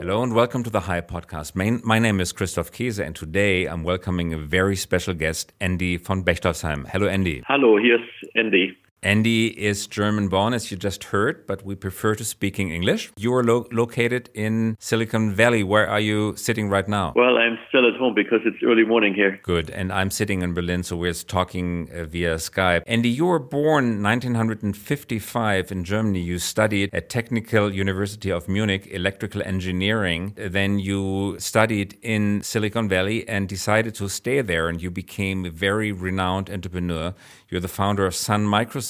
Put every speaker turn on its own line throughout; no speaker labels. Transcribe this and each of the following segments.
Hello and welcome to the High Podcast. My, my name is Christoph Keese, and today I'm welcoming a very special guest, Andy von Bechtolsheim. Hello, Andy.
Hello, here's Andy.
Andy is German born, as you just heard, but we prefer to speak in English. You are lo located in Silicon Valley. Where are you sitting right now?
Well, I'm still at home because it's early morning here.
Good. And I'm sitting in Berlin, so we're talking uh, via Skype. Andy, you were born 1955 in Germany. You studied at Technical University of Munich electrical engineering. Then you studied in Silicon Valley and decided to stay there, and you became a very renowned entrepreneur. You're the founder of Sun Microsystems.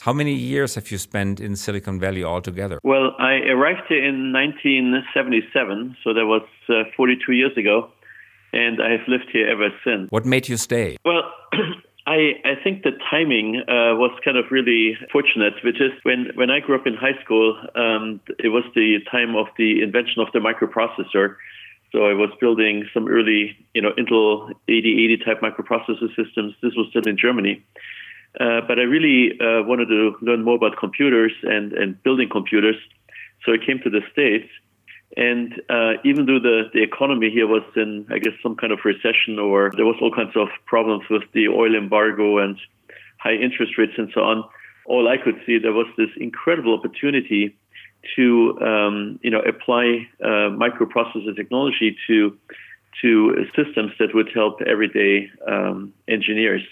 How many years have you spent in Silicon Valley altogether?
Well, I arrived here in 1977, so that was uh, 42 years ago, and I have lived here ever since.
What made you stay?
Well, I, I think the timing uh, was kind of really fortunate, which is when, when I grew up in high school, um, it was the time of the invention of the microprocessor. So I was building some early, you know, Intel 8080 type microprocessor systems. This was still in Germany. Uh, but I really uh, wanted to learn more about computers and, and building computers. So I came to the States. And uh, even though the, the economy here was in, I guess, some kind of recession or there was all kinds of problems with the oil embargo and high interest rates and so on, all I could see there was this incredible opportunity to, um, you know, apply uh, microprocessor technology to to systems that would help everyday um, engineers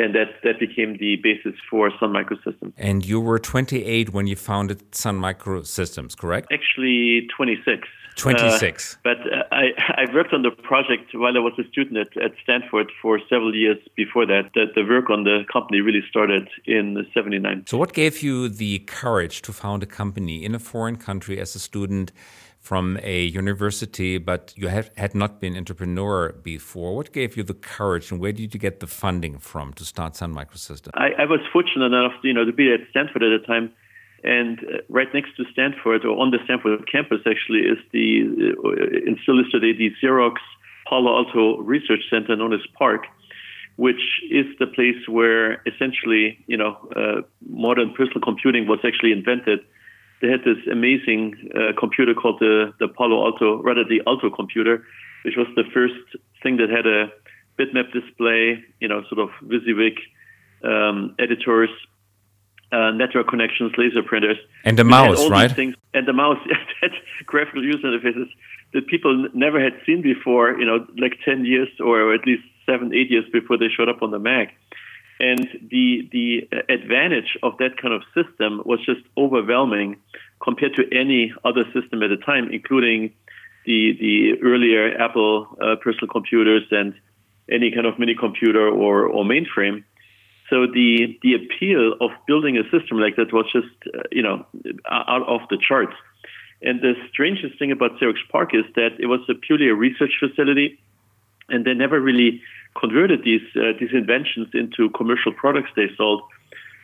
and that that became the basis for Sun Microsystems.
And you were 28 when you founded Sun Microsystems, correct?
Actually, 26.
26.
Uh, but uh, I, I worked on the project while I was a student at, at Stanford for several years before that. That the work on the company really started in 79.
So, what gave you the courage to found a company in a foreign country as a student? From a university, but you have, had not been entrepreneur before. What gave you the courage, and where did you get the funding from to start Sun Microsystems?
I, I was fortunate enough, you know, to be at Stanford at the time, and uh, right next to Stanford, or on the Stanford campus, actually, is the uh, in is today the Xerox Palo Alto Research Center, known as PARC which is the place where essentially, you know, uh, modern personal computing was actually invented they had this amazing uh, computer called the, the Palo Alto, rather the Alto computer, which was the first thing that had a bitmap display, you know, sort of WYSIWYG um, editors, uh, network connections, laser printers,
and the mouse, right?
Things, and the mouse, that graphical user interfaces that people never had seen before. You know, like ten years or at least seven, eight years before they showed up on the Mac. And the the advantage of that kind of system was just overwhelming compared to any other system at the time, including the the earlier Apple uh, personal computers and any kind of mini computer or, or mainframe. So the the appeal of building a system like that was just uh, you know out of the charts. And the strangest thing about Xerox PARC is that it was a purely a research facility, and they never really converted these uh, these inventions into commercial products they sold.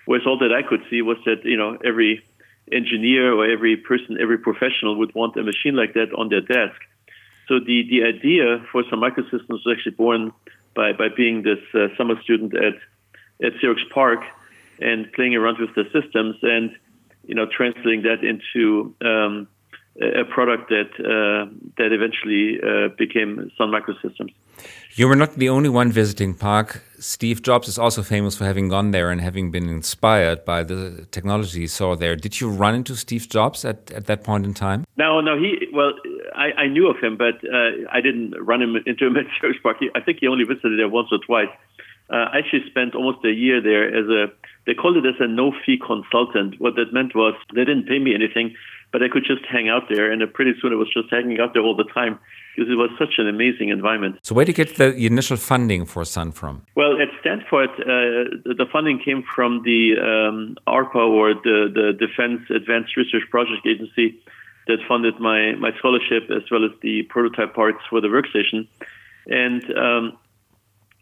Whereas all that I could see was that you know every engineer or every person, every professional would want a machine like that on their desk. So the the idea for Sun Microsystems was actually born by by being this uh, summer student at at Xerox PARC and playing around with the systems and you know translating that into um, a product that uh, that eventually uh, became Sun Microsystems.
You were not the only one visiting PARC. Steve Jobs is also famous for having gone there and having been inspired by the technology he saw there. Did you run into Steve Jobs at, at that point in time?
No, no. He well, I, I knew of him, but uh, I didn't run him into him at park. PARC. I think he only visited there once or twice. Uh, I actually spent almost a year there as a. They called it as a no-fee consultant. What that meant was they didn't pay me anything but I could just hang out there, and pretty soon I was just hanging out there all the time because it was such an amazing environment.
So, where did you get the initial funding for Sun from?
Well, at Stanford, uh, the funding came from the um, ARPA, or the, the Defense Advanced Research Project Agency, that funded my, my scholarship as well as the prototype parts for the workstation. And um,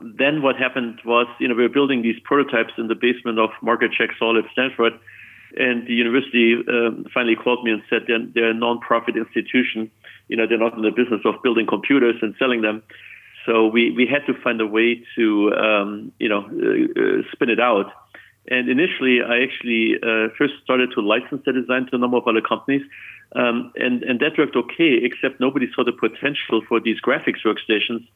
then what happened was, you know, we were building these prototypes in the basement of Margaret Jacks Hall at Stanford and the university um, finally called me and said they're, they're a non-profit institution. You know, they're not in the business of building computers and selling them. So we, we had to find a way to, um, you know, uh, uh, spin it out. And initially, I actually uh, first started to license the design to a number of other companies. Um, and, and that worked okay, except nobody saw the potential for these graphics workstations.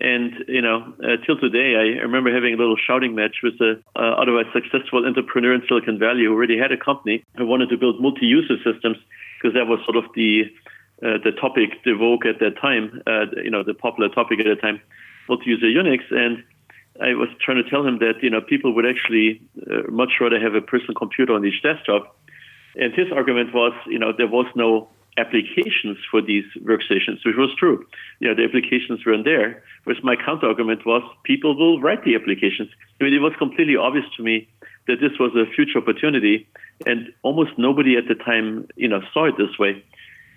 And, you know, uh, till today, I remember having a little shouting match with a uh, otherwise successful entrepreneur in Silicon Valley who already had a company who wanted to build multi-user systems because that was sort of the uh, the topic, the vogue at that time, uh, you know, the popular topic at the time, multi-user Unix. And I was trying to tell him that, you know, people would actually uh, much rather have a personal computer on each desktop. And his argument was, you know, there was no applications for these workstations, which was true. You know, the applications weren't there. Whereas my counter argument was people will write the applications. I mean, it was completely obvious to me that this was a future opportunity, and almost nobody at the time, you know, saw it this way.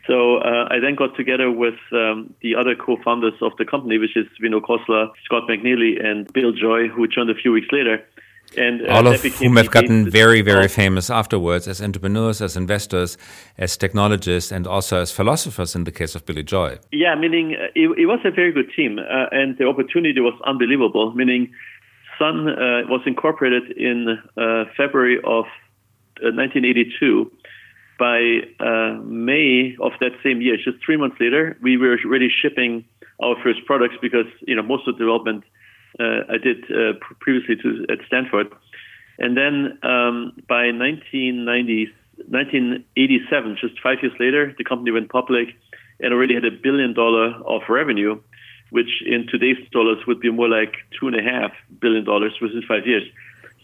So uh, I then got together with um, the other co-founders of the company, which is Vinod Khosla, Scott McNealy, and Bill Joy, who joined a few weeks later.
And uh, all of whom have gotten very, very famous afterwards as entrepreneurs, as investors, as technologists, and also as philosophers in the case of Billy Joy.
Yeah, meaning uh, it, it, was a very good team, uh, and the opportunity was unbelievable. Meaning, Sun uh, was incorporated in uh, February of 1982 by uh, May of that same year, just three months later, we were already shipping our first products because you know most of the development I did uh, previously to, at Stanford, and then um, by 1990, 1987, just five years later, the company went public and already had a billion dollar of revenue, which in today's dollars would be more like two and a half billion dollars within five years.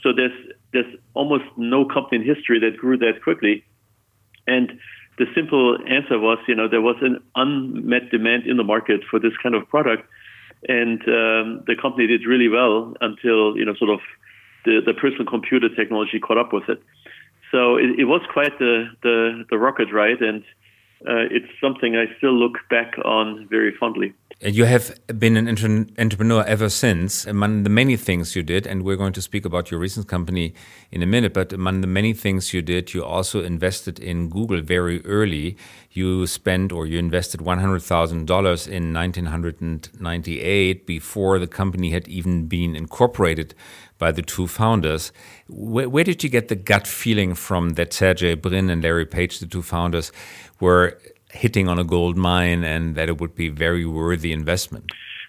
So there's there's almost no company in history that grew that quickly. And the simple answer was, you know, there was an unmet demand in the market for this kind of product, and um, the company did really well until you know, sort of the, the personal computer technology caught up with it. So it, it was quite the, the the rocket ride, and uh, it's something I still look back on very fondly.
You have been an entrepreneur ever since. Among the many things you did, and we're going to speak about your recent company in a minute, but among the many things you did, you also invested in Google very early. You spent or you invested $100,000 in 1998 before the company had even been incorporated by the two founders. Where, where did you get the gut feeling from that Sergey Brin and Larry Page, the two founders, were hitting on a gold mine and that it would be very worthy investment?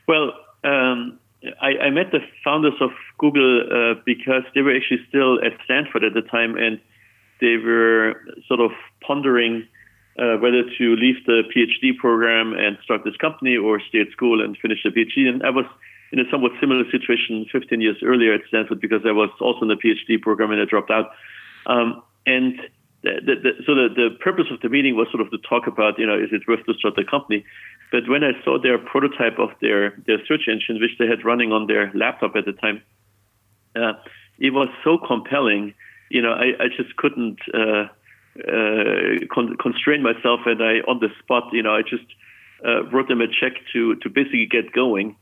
Well, um, I, I, met the founders of Google uh, because they were actually still at Stanford at the time, and they were sort of pondering uh, whether to leave the PhD program and start this company or stay at school and finish the PhD. And I was in a somewhat similar situation 15 years earlier at Stanford because I was also in the PhD program and I dropped out. Um, and the, the, so the, the purpose of the meeting was sort of to talk about, you know, is it worth to start the company? But when I saw their prototype of their, their search engine, which they had running on their laptop at the time, uh, it was so compelling. You know, I, I just couldn't uh, uh, con- constrain myself, and I, on the spot, you know, I just uh, wrote them a check to to basically get going.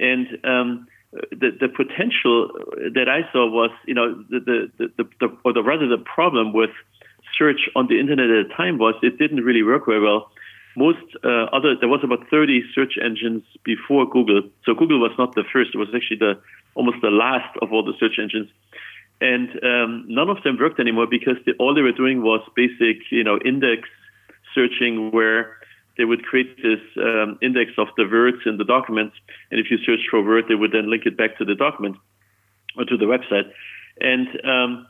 And um, the the potential that I saw was, you know, the the, the, the or the rather the problem with search on the internet at the time was it didn't really work very well. Most uh, other there was about 30 search engines before Google, so Google was not the first. It was actually the almost the last of all the search engines, and um, none of them worked anymore because the, all they were doing was basic, you know, index searching where they would create this um, index of the words in the document, and if you search for a word, they would then link it back to the document or to the website, and um,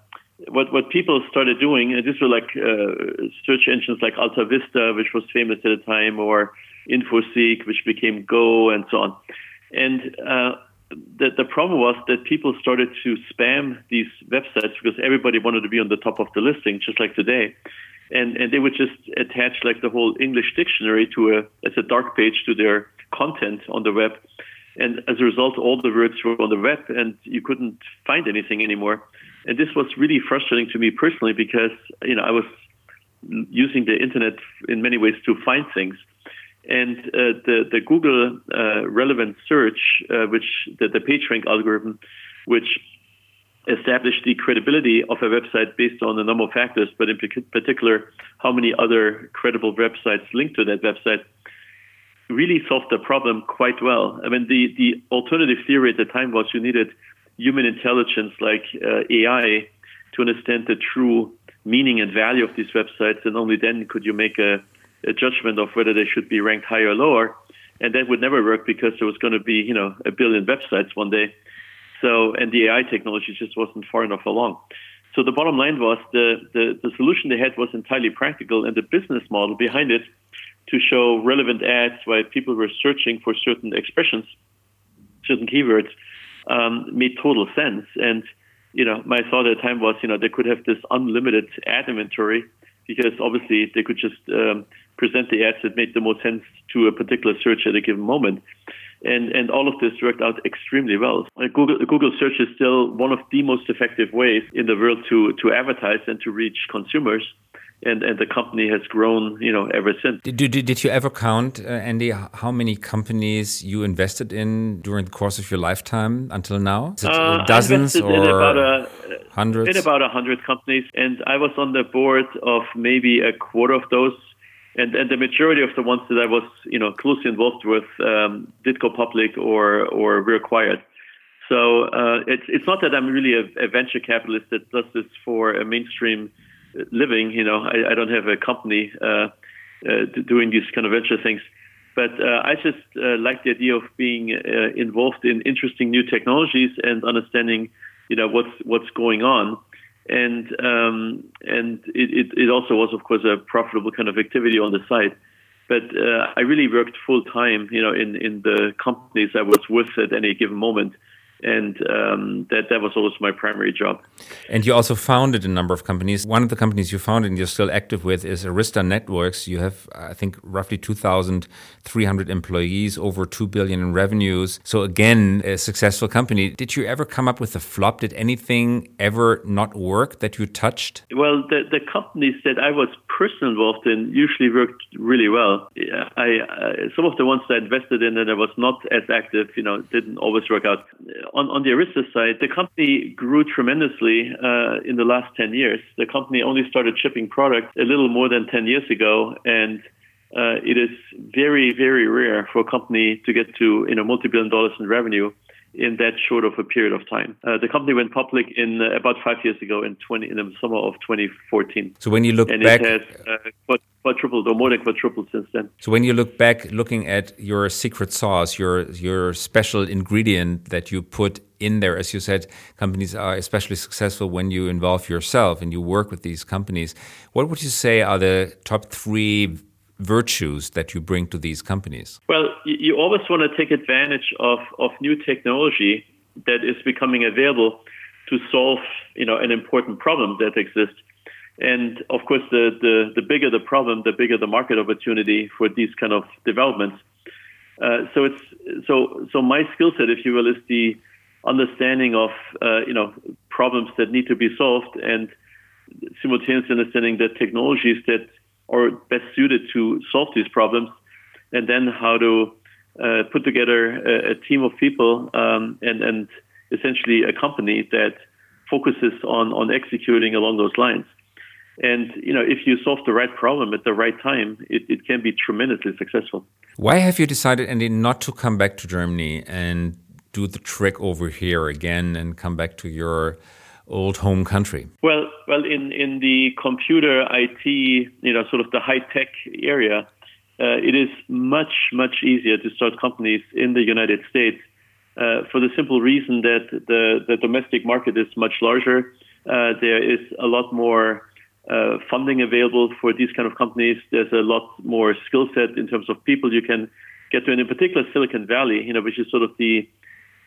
what what people started doing, and these were like uh, search engines like Alta Vista, which was famous at the time, or InfoSeek, which became Go, and so on. And uh, the the problem was that people started to spam these websites because everybody wanted to be on the top of the listing, just like today. And and they would just attach like the whole English dictionary to a as a dark page to their content on the web. And as a result, all the words were on the web, and you couldn't find anything anymore. And this was really frustrating to me personally because you know I was using the internet in many ways to find things. And uh, the the Google uh, relevant search, uh, which the, the PageRank algorithm, which established the credibility of a website based on a number of factors, but in particular how many other credible websites link to that website, really solved the problem quite well. I mean, the the alternative theory at the time was you needed human intelligence like uh, AI to understand the true meaning and value of these websites, and only then could you make a, a judgment of whether they should be ranked higher or lower. And that would never work because there was going to be, you know, a billion websites one day. So, and the AI technology just wasn't far enough along. So the bottom line was the, the, the solution they had was entirely practical, and the business model behind it to show relevant ads while people were searching for certain expressions, certain keywords, um, made total sense. And you know, my thought at the time was, you know, they could have this unlimited ad inventory because obviously they could just um, present the ads that made the most sense to a particular search at a given moment. And, and all of this worked out extremely well. Google, Google search is still one of the most effective ways in the world to, to advertise and to reach consumers and and the company has grown, you know, ever since.
Did, did, did you ever count, uh, Andy, how many companies you invested in during the course of your lifetime until now? Uh, dozens or in about a, hundreds?
In about a hundred companies, and I was on the board of maybe a quarter of those. And, and the majority of the ones that I was, you know, closely involved with um, did go public or or were acquired. So uh, it's it's not that I'm really a, a venture capitalist that does this for a mainstream living. You know, I, I don't have a company uh, uh, doing these kind of venture things, but uh, I just uh, like the idea of being involved in interesting new technologies and understanding, you know, what's what's going on. And um, and it, it, it also was, of course, a profitable kind of activity on the side. But uh, I really worked full time, you know, in, in the companies I was with at any given moment and um, that that was always my primary job.
And you also founded a number of companies. One of the companies you founded and you're still active with is Arista Networks. You have, I think, roughly 2,300 employees, over two billion in revenues. So again, a successful company. Did you ever come up with a flop? Did anything ever not work that you touched?
Well, the the companies that I was personally involved in usually worked really well. I, uh, some of the ones I invested in and I was not as active, you know, didn't always work out on, on the Arista side, the company grew tremendously uh, in the last 10 years. The company only started shipping product a little more than 10 years ago, and uh, it is very, very rare for a company to get to you know multi-billion dollars in revenue in that short of a period of time. Uh, the company went public in uh, about five years ago in 20 in the summer of 2014.
So when you look
and
back,
it has uh, quadrupled or more than quadrupled since then.
So when you look back, looking at your secret sauce, your your special ingredient that you put in there, as you said, companies are especially successful when you involve yourself and you work with these companies. What would you say are the top three virtues that you bring to these companies?
Well, you always want to take advantage of, of new technology that is becoming available to solve, you know, an important problem that exists. And of course, the, the, the bigger the problem, the bigger the market opportunity for these kind of developments. Uh, so it's so so my skill set, if you will, is the understanding of uh, you know problems that need to be solved and simultaneously understanding the technologies that are best suited to solve these problems, and then how to uh, put together a, a, team of people um, and and essentially a company that focuses on on executing along those lines. And you know, if you solve the right problem at the right time, it, it can be tremendously successful.
Why have you decided, Andy, not to come back to Germany and do the trick over here again and come back to your old home country?
Well, well, in in the computer IT, you know, sort of the high tech area, uh, it is much much easier to start companies in the United States uh, for the simple reason that the the domestic market is much larger. Uh, there is a lot more uh, funding available for these kind of companies. There's a lot more skill set in terms of people you can get to, and in particular Silicon Valley, you know, which is sort of the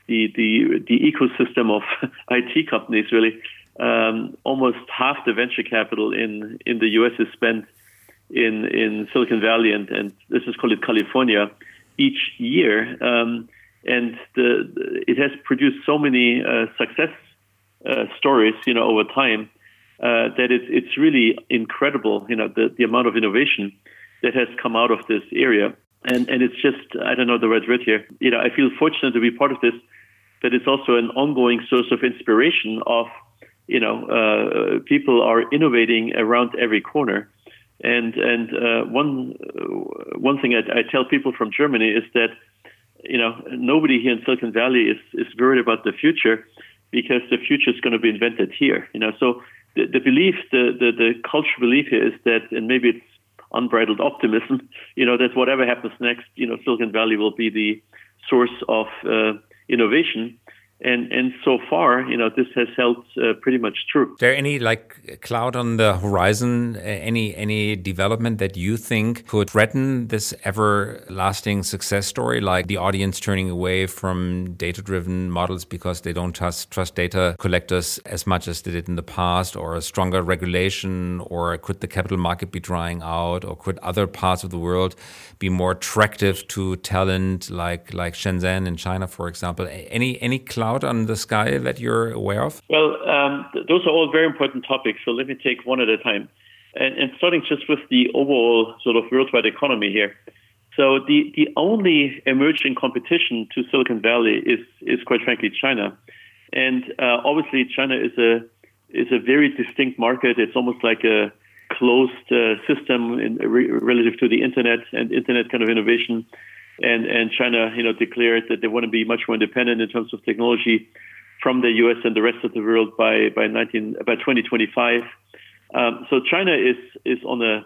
the the, the ecosystem of IT companies. Really, um, almost half the venture capital in in the U.S. is spent in in Silicon Valley, and and this is called it California each year. Um, and the, it has produced so many uh, success uh, stories, you know, over time uh, that it's it's really incredible, you know, the, the amount of innovation that has come out of this area. And and it's just I don't know the right word here. You know, I feel fortunate to be part of this, but it's also an ongoing source of inspiration of you know uh, people are innovating around every corner. And and uh, one uh, one thing I, I tell people from Germany is that you know nobody here in Silicon Valley is is worried about the future because the future is going to be invented here. You know, so the, the belief, the, the, the cultural belief here is that, and maybe it's unbridled optimism, you know, that whatever happens next, you know, Silicon Valley will be the source of uh, innovation and and so far, you know, this has held uh, pretty much true.
Is there any like cloud on the horizon? Any any development that you think could threaten this everlasting success story, like the audience turning away from data-driven models because they don't trust trust data collectors as much as they did in the past, or a stronger regulation, or could the capital market be drying out, or could other parts of the world be more attractive to talent, like like Shenzhen in China, for example? Any any cloud cloud on the sky that you're aware of?
Well, um, those are all very important topics. So let me take one at a time. And, and starting just with the overall sort of worldwide economy here. So the, the only emerging competition to Silicon Valley is, is quite frankly China. And uh, obviously China is a is a very distinct market. It's almost like a closed uh, system in, re- relative to the internet and internet kind of innovation and and China, you know, declared that they want to be much more independent in terms of technology from the U.S. and the rest of the world by by 19 by 2025. Um, so China is is on a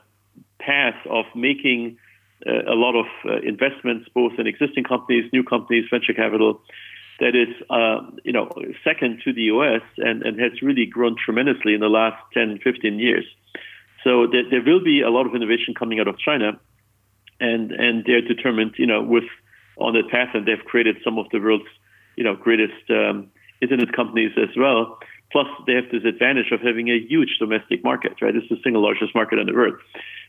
path of making uh, a lot of uh, investments, both in existing companies, new companies, venture capital, that is, uh, you know, second to the U.S. and, and has really grown tremendously in the last 10, 15 years. So there, there will be a lot of innovation coming out of China and and they're determined, you know, with on that path, and they've created some of the world's, you know, greatest um, internet companies as well. Plus, they have this advantage of having a huge domestic market, right? It's the single largest market on the world.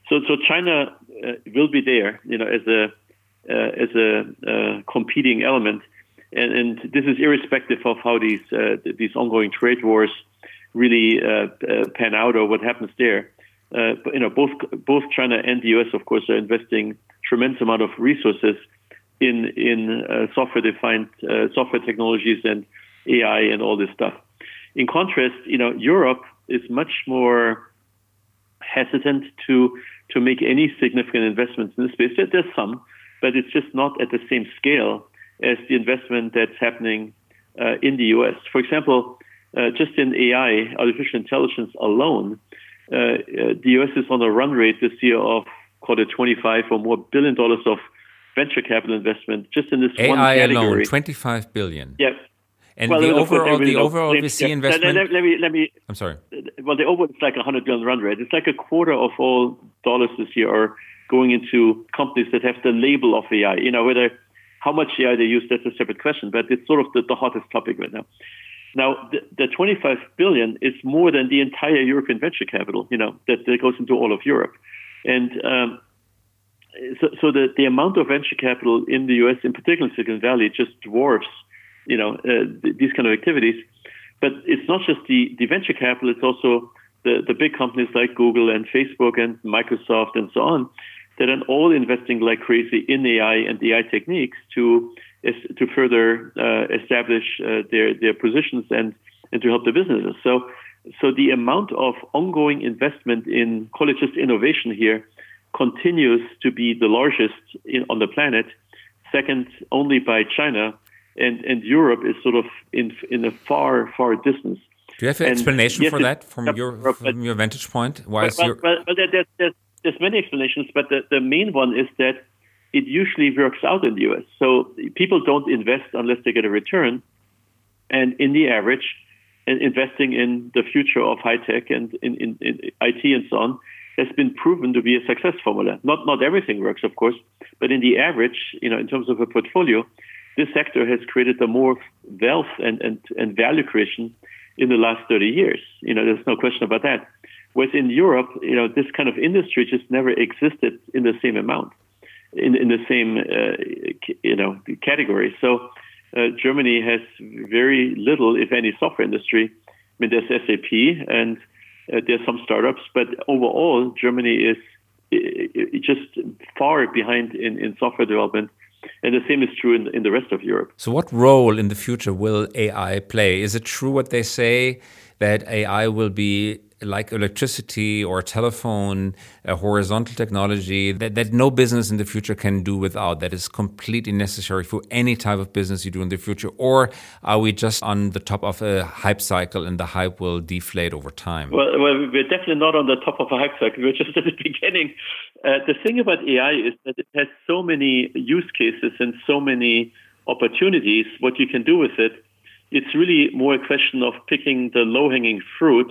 So, so China uh, will be there, you know, as a uh, as a uh, competing element, and, and, this is irrespective of how these uh, these ongoing trade wars really uh, uh, pan out or what happens there uh, you know, both both China and the U.S. of course are investing tremendous amount of resources in in uh, software-defined uh, software technologies and AI and all this stuff. In contrast, you know, Europe is much more hesitant to to make any significant investments in this space. There's some, but it's just not at the same scale as the investment that's happening uh, in the U.S. For example, uh, just in AI, artificial intelligence alone, Uh, the U.S. is on a run rate this year of call it 25 or more billion dollars of venture capital investment just in this
AI
one category.
alone, 25 billion.
Yeah.
And well, the overall, the overall VC yeah. investment.
Let, let, me, let me.
I'm sorry.
Well, the overall it's like a hundred billion run rate. It's like a quarter of all dollars this year are going into companies that have the label of AI. You know, whether how much AI they use, that's a separate question. But it's sort of the, the hottest topic right now. Now, the, the 25 billion is more than the entire European venture capital, you know, that, that goes into all of Europe. And um, so, so the, the amount of venture capital in the U.S., in particular Silicon Valley, just dwarfs, you know, uh, th- these kind of activities. But it's not just the, the venture capital; it's also the, the big companies like Google and Facebook and Microsoft and so on that are all investing like crazy in AI and AI techniques to to further uh, establish uh, their their positions and and to help the businesses. So so the amount of ongoing investment in just innovation here continues to be the largest in, on the planet, second only by China, and and Europe is sort of in in a far far distance.
Do you have an and explanation yes, for that from your from your vantage point?
Why is your well, well, there's, there's, there's many explanations, but the, the main one is that it usually works out in the US. So people don't invest unless they get a return. And in the average, investing in the future of high tech and in, in, in, IT and so on has been proven to be a success formula. Not not everything works, of course, but in the average, you know, in terms of a portfolio, this sector has created the more wealth and, and, and value creation in the last 30 years. You know, there's no question about that. Whereas in Europe, you know, this kind of industry just never existed in the same amount in, in the same uh, you know category. So uh, Germany has very little, if any, software industry. I mean, there's SAP and uh, there's some startups, but overall, Germany is just far behind in, in software development. And the same is true in, in the rest of Europe.
So, what role in the future will AI play? Is it true what they say that AI will be like electricity or telephone, a horizontal technology that, that no business in the future can do without, that is completely necessary for any type of business you do in the future? Or are we just on the top of a hype cycle and the hype will deflate over time?
Well, well we're definitely not on the top of a hype cycle. We're just at the beginning. Uh, the thing about AI is that it has so many use cases and so many opportunities, what you can do with it it's really more a question of picking the low hanging fruit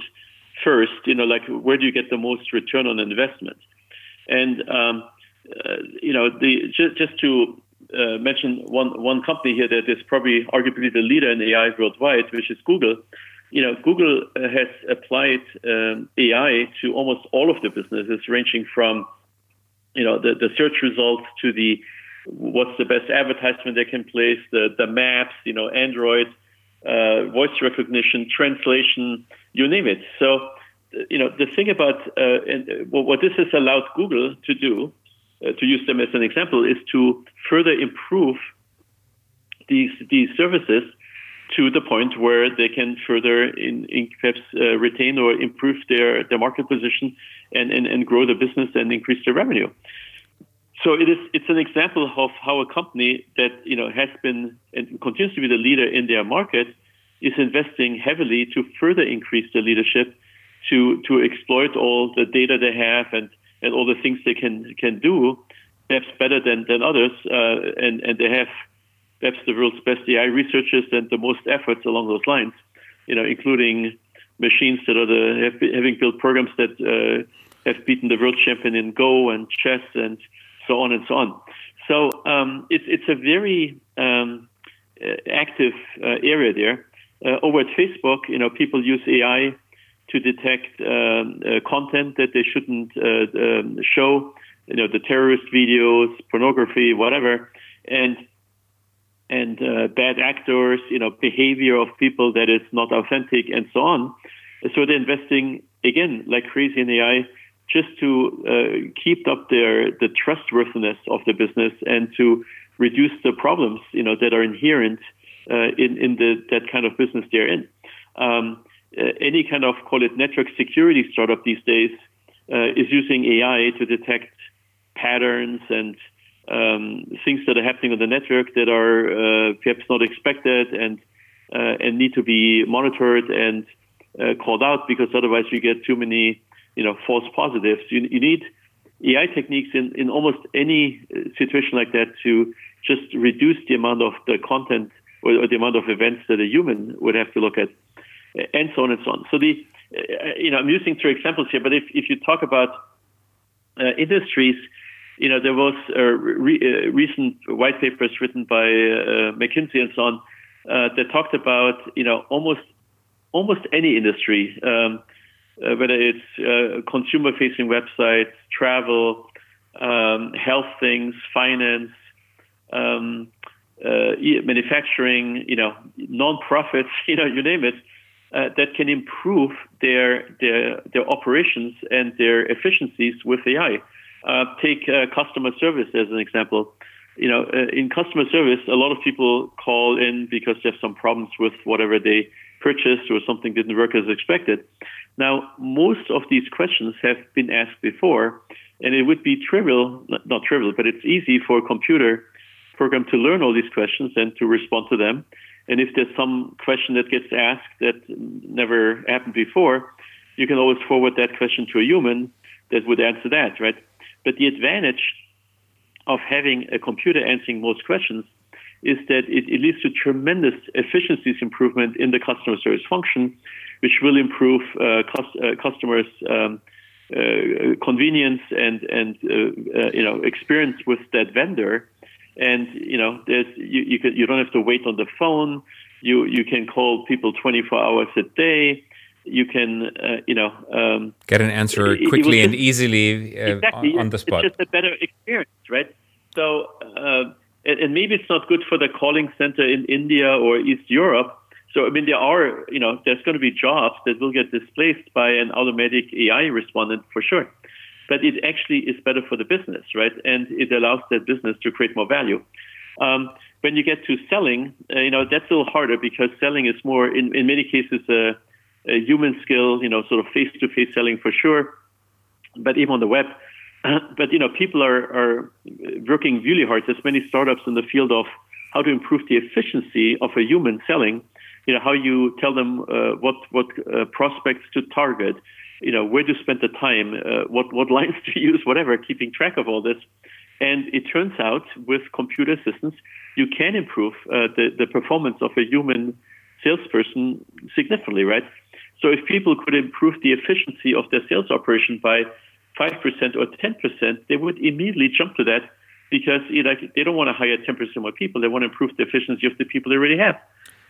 first, you know, like where do you get the most return on investment? And, um, uh, you know, the, just, just to uh, mention one, one company here that is probably arguably the leader in AI worldwide, which is Google. You know, Google has applied um, AI to almost all of the businesses, ranging from, you know, the, the search results to the what's the best advertisement they can place, the, the maps, you know, Android, uh, voice recognition, translation, you name it. So, you know, the thing about uh, and, what this has allowed Google to do, uh, to use them as an example, is to further improve these these services to the point where they can further in, in perhaps uh, retain or improve their, their market position and, and, and grow the business and increase their revenue. So it is it's an example of how a company that you know has been and continues to be the leader in their market is investing heavily to further increase their leadership, to to exploit all the data they have and, and all the things they can can do, perhaps better than than others, uh, and and they have perhaps the world's best AI researchers and the most efforts along those lines, you know, including machines that are the have, having built programs that uh, have beaten the world champion in Go and chess and so on and so on. So um, it's it's a very um, uh, active uh, area there. Uh, over at Facebook, you know, people use AI to detect um, uh, content that they shouldn't uh, um, show. You know, the terrorist videos, pornography, whatever, and and uh, bad actors, you know, behavior of people that is not authentic, and so on. So they're investing again like crazy in AI just to uh, keep up their the trustworthiness of the business and to reduce the problems you know that are inherent uh, in in the that kind of business they're in. Um, uh, any kind of call it network security startup these days uh, is using AI to detect patterns and um, things that are happening on the network that are uh, perhaps not expected and and need to be monitored and called out because otherwise you get too many you know, false positives. You, you need AI techniques in, in almost any uh, situation like that to just reduce the amount of the content or, or the amount of events that a human would have to look at, and so on and so on. So the, uh, you know, I'm using three examples here, but if, if you talk about uh, industries, you know, there was uh, re- uh, recent white papers written by uh, McKinsey and so on that talked about, you know, almost almost any industry. Um, uh, whether it's uh, consumer-facing websites, travel, um, health things, finance, um, uh, manufacturing, you know, non-profits, you know, you name it, uh, that can improve their their their operations and their efficiencies with AI. Uh, take uh, customer service as an example. You know, in customer service, a lot of people call in because they have some problems with whatever they purchased or something didn't work as expected. Now, most of these questions have been asked before, and it would be trivial, not trivial, but it's easy for a computer program to learn all these questions and to respond to them. And if there's some question that gets asked that never happened before, you can always forward that question to a human that would answer that, right? But the advantage of having a computer answering most questions is that it, it leads to tremendous efficiencies improvement in the customer service function which will improve uh, cost, uh, customers' um, uh, convenience and and you know experience with that vendor. And you know, there's you you, can, you don't have to wait on the phone. You you can call people 24 hours a day you can, uh, you know, um,
get an answer quickly just, and easily uh, exactly, on the spot.
It's just a better experience, right? So, uh, and, and, maybe it's not good for the calling center in India or East Europe, so, I mean, there are, you know, there's going to be jobs that will get displaced by an automatic AI respondent for sure. But it actually is better for the business, right? And it allows that business to create more value. Um, when you get to selling, uh, you know, that's a little harder because selling is more, in, in many cases, a, uh, human skill, you know, sort of face-to-face selling for sure, but even on the web. but you know, people are are working really hard. There's many startups in the field of how to improve the efficiency of a human selling. You know, how you tell them uh, what what uh, prospects to target. You know, where to spend the time, uh, what what lines to use, whatever. Keeping track of all this. And it turns out with computer assistance, you can improve uh, the, the performance of a human salesperson significantly, right? So if people could improve the efficiency of their sales operation by 5% or 10%, they would immediately jump to that because you know, they don't want to hire 10% more people. They want to improve the efficiency of the people they already have.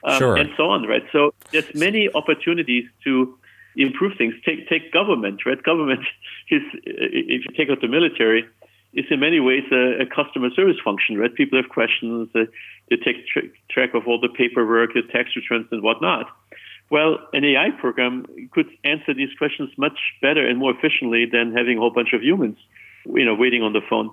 Um,
sure.
And so on, right? So there's many opportunities to improve things. Take, take government, right? Government is, if you take out the military, is in many ways a, a customer service function, right? People have questions, uh, they take tr- track of all the paperwork, the tax returns, and whatnot. Well, an AI program could answer these questions much better and more efficiently than having a whole bunch of humans, you know, waiting on the phone,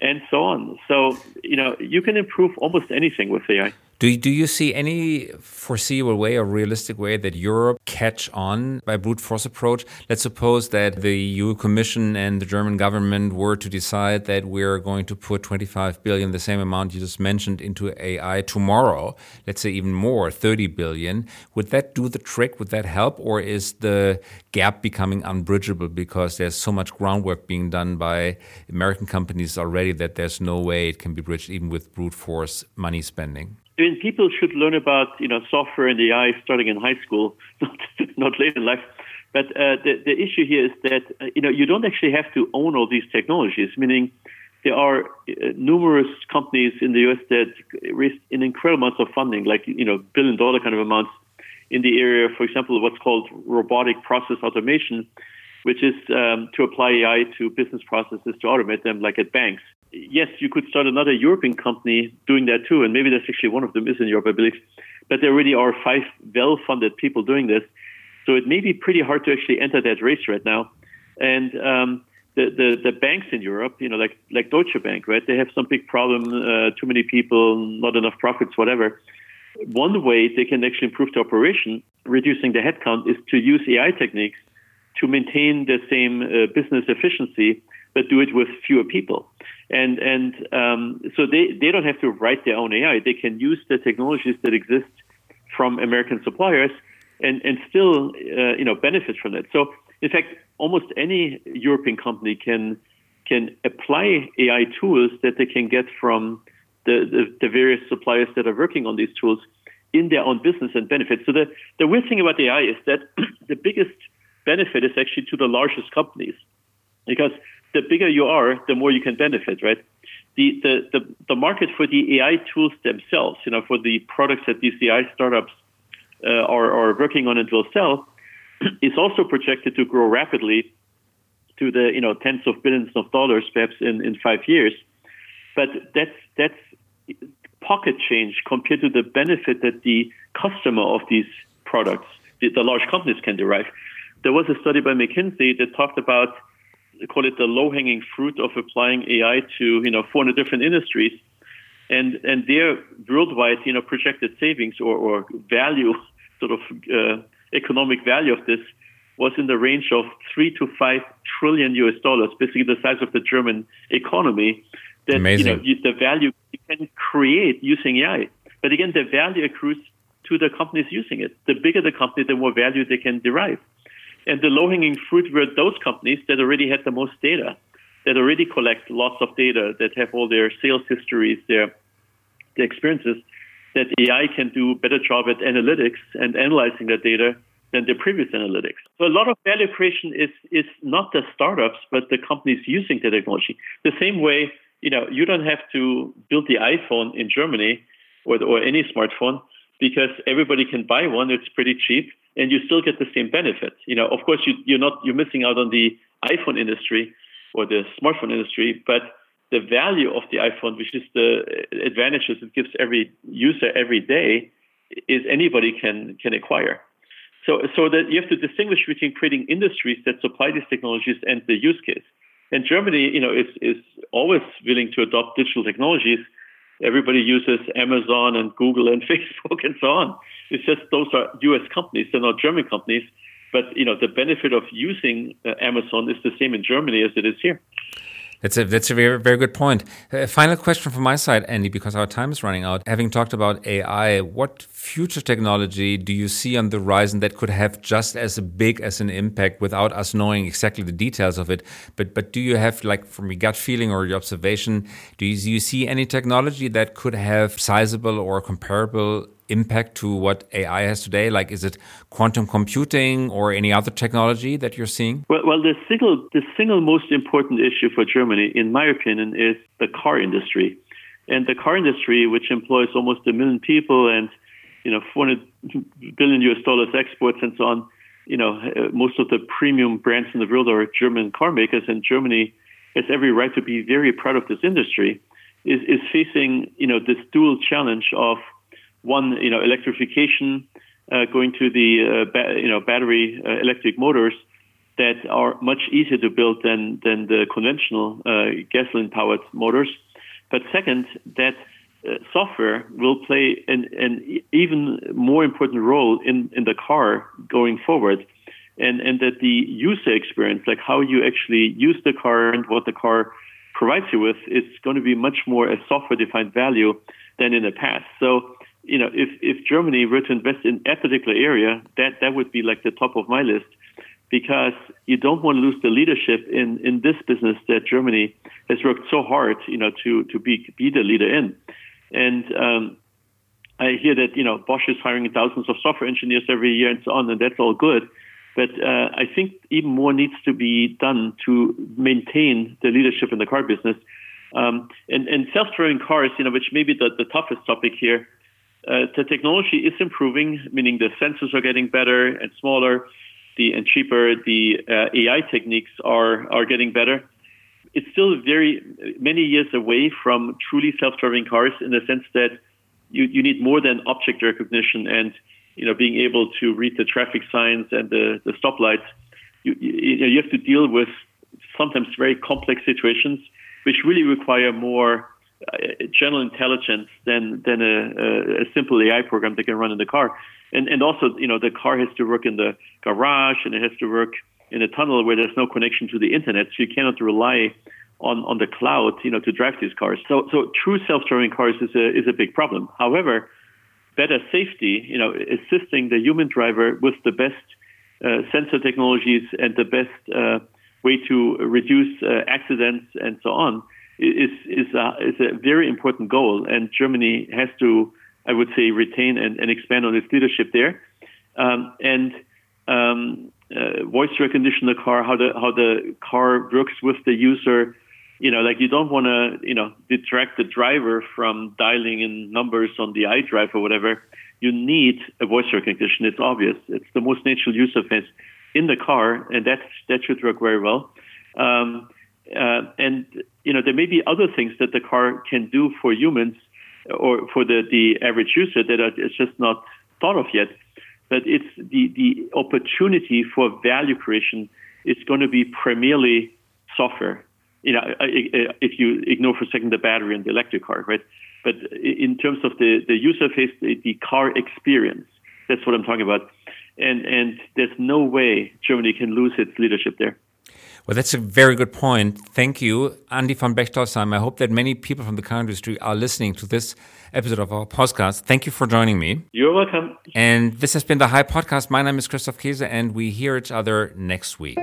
and so on. So, you know, you can improve almost anything with AI.
Do you, do you see any foreseeable way or realistic way that Europe catch on by brute force approach? Let's suppose that the EU Commission and the German government were to decide that we're going to put 25 billion, the same amount you just mentioned, into AI tomorrow. Let's say even more, 30 billion. Would that do the trick? Would that help, or is the gap becoming unbridgeable because there's so much groundwork being done by American companies already that there's no way it can be bridged even with brute force money spending?
I mean, people should learn about you know software and AI starting in high school, not not late in life. But uh, the the issue here is that uh, you know you don't actually have to own all these technologies. Meaning, there are uh, numerous companies in the U.S. that raised an incredible amounts of funding, like you know billion dollar kind of amounts, in the area, for example, what's called robotic process automation, which is um, to apply AI to business processes to automate them, like at banks yes, you could start another European company doing that too, and maybe that's actually one of them is in Europe, I believe. But there already are five well-funded people doing this, so it may be pretty hard to actually enter that race right now. And um, the, the the banks in Europe, you know, like like Deutsche Bank, right? They have some big problem, uh, too many people, not enough profits, whatever. One way they can actually improve the operation, reducing the headcount, is to use AI techniques to maintain the same uh, business efficiency, but do it with fewer people and and um, so they they don't have to write their own AI. They can use the technologies that exist from American suppliers and and still uh, you know benefit from it. So in fact, almost any European company can can apply AI tools that they can get from the, the, the various suppliers that are working on these tools in their own business and benefit. So the, the weird thing about AI is that the biggest benefit is actually to the largest companies because the bigger you are, the more you can benefit, right? The, the, the, the market for the AI tools themselves, you know, for the products that these AI startups uh, are, are working on and will sell, is also projected to grow rapidly to the, you know, tens of billions of dollars perhaps in, in five years. But that's, that's pocket change compared to the benefit that the customer of these products, the, the large companies can derive. There was a study by McKinsey that talked about call it the low hanging fruit of applying AI to you know 400 different industries, and and their worldwide you know projected savings or, or value sort of uh, economic value of this was in the range of three to five trillion US dollars, basically the size of the German economy. That
Amazing.
you know you, the value you can create using AI, but again the value accrues to the companies using it. The bigger the company, the more value they can derive. And the low hanging fruit were those companies that already had the most data, that already collect lots of data, that have all their sales histories, their, their experiences, that AI can do a better job at analytics and analyzing that data than the previous analytics. So a lot of value creation is, is not the startups, but the companies using the technology. The same way, you know, you don't have to build the iPhone in Germany or, or any smartphone because everybody can buy one. It's pretty cheap and you still get the same benefit. You know, of course, you, you're not you're missing out on the iPhone industry or the smartphone industry, but the value of the iPhone, which is the advantages it gives every user every day, is anybody can can acquire. So so that you have to distinguish between creating industries that supply these technologies and the use case. And Germany, you know, is is always willing to adopt digital technologies, everybody uses Amazon and Google and Facebook and so on. It's just those are U.S. companies; they're not German companies. But you know, the benefit of using uh, Amazon is the same in Germany as it is here.
That's a that's a very very good point. Uh, final question from my side, Andy, because our time is running out. Having talked about AI, what future technology do you see on the horizon that could have just as big as an impact without us knowing exactly the details of it? But but do you have like from your gut feeling or your observation, do you, do you see any technology that could have sizable or comparable impact to what AI has today? Like, is it quantum computing or any other technology that you're seeing?
Well, well, the single the single most important issue for Germany, in my opinion, is the car industry, and the car industry, which employs almost a million people and you know 400 billion US dollars exports and so on. You know, most of the premium brands in the world are German car makers, and Germany has every right to be very proud of this industry. Is is facing you know this dual challenge of one, you know, electrification, uh, going to the uh, ba- you know battery uh, electric motors that are much easier to build than than the conventional uh, gasoline powered motors. But second, that uh, software will play an, an even more important role in, in the car going forward. And, and that the user experience, like how you actually use the car and what the car provides you with, is going to be much more a software defined value than in the past. So you know, if, if Germany were to invest in a particular area, that, that would be like the top of my list because you don't want to lose the leadership in, in this business that Germany has worked so hard, you know, to, to be, be the leader in. And, um, I hear that, you know, Bosch is hiring thousands of software engineers every year and so on, and that's all good. But uh, I think even more needs to be done to maintain the leadership in the car business. Um, and, and self-driving cars, you know, which may be the, the toughest topic here, uh, the technology is improving, meaning the sensors are getting better and smaller, the and cheaper. The uh, AI techniques are are getting better. It's still very many years away from truly self-driving cars in the sense that you, you need more than object recognition and you know being able to read the traffic signs and the, the stoplights. You, you, you have to deal with sometimes very complex situations which really require more general intelligence than than a, a, simple AI program that can run in the car. And and also, you know, the car has to work in the garage and it has to work in a tunnel where there's no connection to the internet, so you cannot rely on on the cloud, you know, to drive these cars. So so true self-driving cars is a is a big problem. However, better safety, you know, assisting the human driver with the best uh, sensor technologies and the best uh, way to reduce uh, accidents and so on is is a, is a very important goal, and Germany has to, I would say, retain and, and expand on its leadership there. Um, and um, uh, voice recognition the car, how the how the car works with the user. You know, like you don't want to, you know, detract the driver from dialing in numbers on the iDrive or whatever. You need a voice recognition. It's obvious. It's the most natural use of it in the car, and that that should work very well. Um, uh, and you know there may be other things that the car can do for humans or for the, the average user that are it's just not thought of yet. But it's the, the opportunity for value creation is going to be primarily software. You know, if you ignore for a second the battery and the electric car, right? But in terms of the, the user face, the, the car experience, that's what I'm talking about. And, and there's no way Germany can lose its leadership there.
Well, that's a very good point. Thank you, Andy von Bechtolsheim. I hope that many people from the car industry are listening to this episode of our podcast. Thank you for joining me.
You're welcome.
And this has been the High Podcast. My name is Christoph Keese, and we hear each other next week.